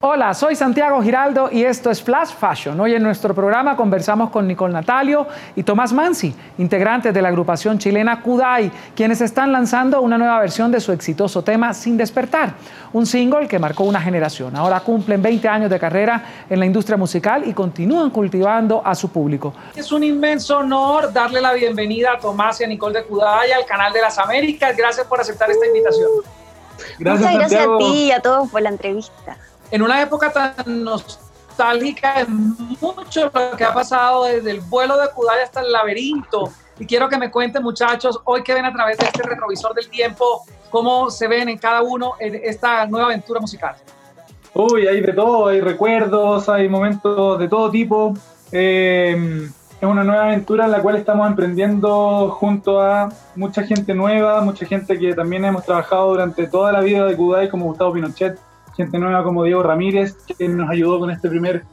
Hola, soy Santiago Giraldo y esto es Flash Fashion. Hoy en nuestro programa conversamos con Nicole Natalio y Tomás Mansi, integrantes de la agrupación chilena Kudai, quienes están lanzando una nueva versión de su exitoso tema Sin Despertar, un single que marcó una generación. Ahora cumplen 20 años de carrera en la industria musical y continúan cultivando a su público. Es un inmenso honor darle la bienvenida a Tomás y a Nicole de Kudai al canal de las Américas. Gracias por aceptar esta invitación. Gracias, Muchas gracias a ti y a todos por la entrevista en una época tan nostálgica, es mucho lo que ha pasado desde el vuelo de Kudai hasta el laberinto. Y quiero que me cuenten, muchachos, hoy que ven a través de este retrovisor del tiempo, cómo se ven en cada uno en esta nueva aventura musical. Uy, hay de todo, hay recuerdos, hay momentos de todo tipo. Eh, es una nueva aventura en la cual estamos emprendiendo junto a mucha gente nueva, mucha gente que también hemos trabajado durante toda la vida de Kudai, como Gustavo Pinochet, gente nueva como Diego Ramírez, que nos ayudó con este primer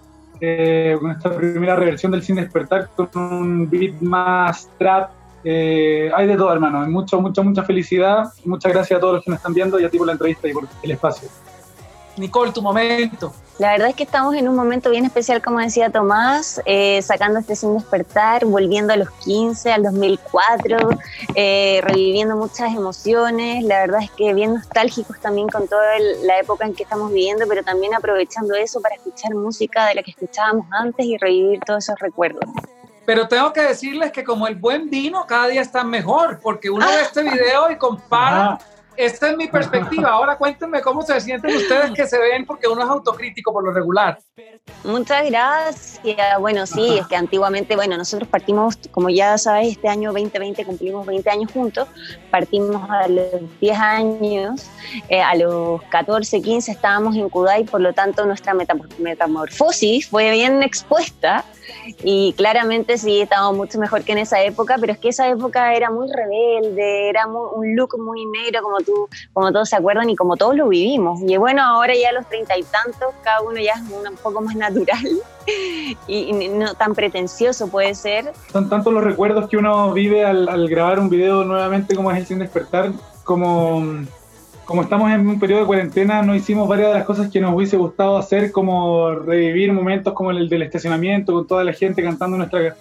eh, con esta primera reversión del Sin Despertar con un beat más trap. Eh, hay de todo, hermano. Mucho, mucha, mucha felicidad. Muchas gracias a todos los que nos están viendo y a ti por la entrevista y por el espacio. Nicole, tu momento. La verdad es que estamos en un momento bien especial, como decía Tomás, eh, sacando este sin despertar, volviendo a los 15, al 2004, eh, reviviendo muchas emociones. La verdad es que bien nostálgicos también con toda la época en que estamos viviendo, pero también aprovechando eso para escuchar música de la que escuchábamos antes y revivir todos esos recuerdos. Pero tengo que decirles que como el buen vino, cada día está mejor, porque uno ve este video y compara esta es mi perspectiva. Ahora cuéntenme cómo se sienten ustedes que se ven, porque uno es autocrítico por lo regular. Muchas gracias. Bueno, sí, es que antiguamente, bueno, nosotros partimos, como ya sabes, este año 2020 cumplimos 20 años juntos, partimos a los 10 años, eh, a los 14, 15 estábamos en Kudai, por lo tanto nuestra metamorfosis fue bien expuesta y claramente sí, estábamos mucho mejor que en esa época, pero es que esa época era muy rebelde, era un look muy negro, como, tú, como todos se acuerdan y como todos lo vivimos. Y bueno, ahora ya a los treinta y tantos, cada uno ya es un poco más natural y, no tan pretencioso puede ser. Son tantos los recuerdos que uno vive al, al grabar un video nuevamente como es el Sin Despertar, como como estamos en un periodo de cuarentena, no hicimos varias de las cosas que nos hubiese gustado hacer, como revivir momentos como el del estacionamiento, con toda la gente cantando nuestra,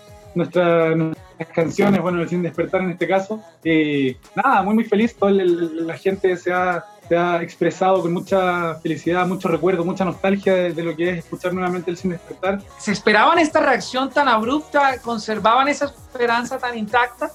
nuestras canciones, bueno, el Sin Despertar en este caso. Y nada, muy, muy feliz. Toda la gente se ha, se ha, expresado con mucha felicidad, mucho recuerdo, mucha nostalgia de, de, lo que es escuchar nuevamente el Sin Despertar. ¿Se esperaban esta reacción tan abrupta? ¿Conservaban esa esperanza tan intacta?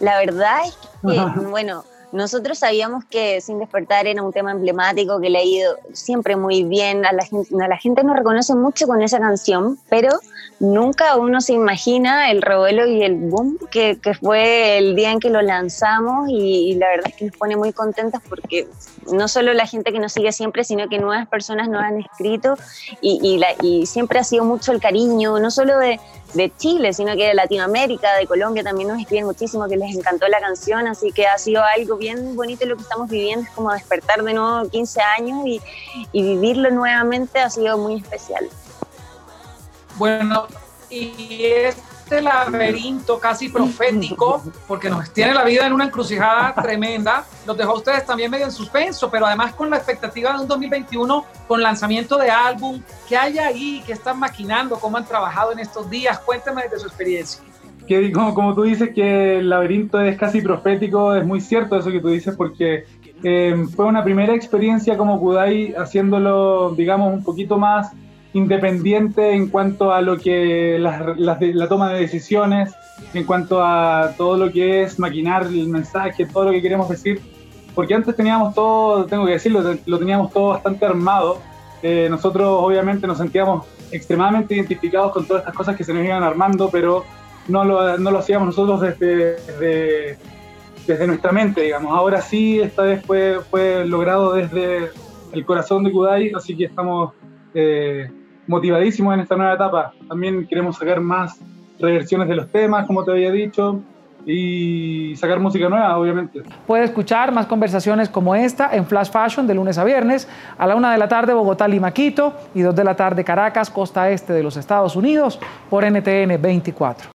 La verdad es que, bueno, nosotros sabíamos que Sin Despertar era un tema emblemático que le ha ido siempre muy bien. A la gente, a la gente nos reconoce mucho con esa canción, pero nunca uno se imagina el revuelo y el boom que, fue el día en que lo lanzamos y, la verdad es que nos pone muy contentas porque no solo la gente que nos sigue siempre, sino que nuevas personas nos han escrito y, y, la, y siempre ha sido mucho el cariño, no solo de de Chile, sino que de Latinoamérica, de Colombia también nos escriben muchísimo que les encantó la canción, así que ha sido algo bien bonito lo que estamos viviendo, es como despertar de nuevo 15 años y, y vivirlo nuevamente ha sido muy especial. Bueno, y es este laberinto casi profético, porque nos tiene la vida en una encrucijada tremenda, los dejó a ustedes también medio en suspenso, pero además con la expectativa de un 2021 con lanzamiento de álbum. ¿Qué hay ahí? ¿Qué están maquinando? ¿Cómo han trabajado en estos días? Cuéntame de su experiencia. Que, como, como tú dices que el laberinto es casi profético, es muy cierto eso que tú dices, porque eh, fue una primera experiencia como Kudai haciéndolo, digamos, un poquito más independiente en cuanto a lo que la, la, toma de decisiones, en cuanto a todo lo que es maquinar el mensaje, todo lo que queremos decir, porque antes teníamos todo, tengo que decirlo, lo teníamos todo bastante armado. Eh, nosotros obviamente nos sentíamos extremadamente identificados con todas estas cosas que se nos iban armando, pero no lo, no lo hacíamos nosotros desde, desde, nuestra mente, digamos. Ahora sí, esta vez fue, fue logrado desde el corazón de Kudai, así que estamos eh, motivadísimos en esta nueva etapa. También queremos sacar más reversiones de los temas, como te había dicho, y sacar música nueva, obviamente. Puede escuchar más conversaciones como esta en Flash Fashion de lunes a viernes, a la una de la tarde Bogotá, Lima, Quito, y dos de la tarde Caracas, costa este de los Estados Unidos, por NTN 24.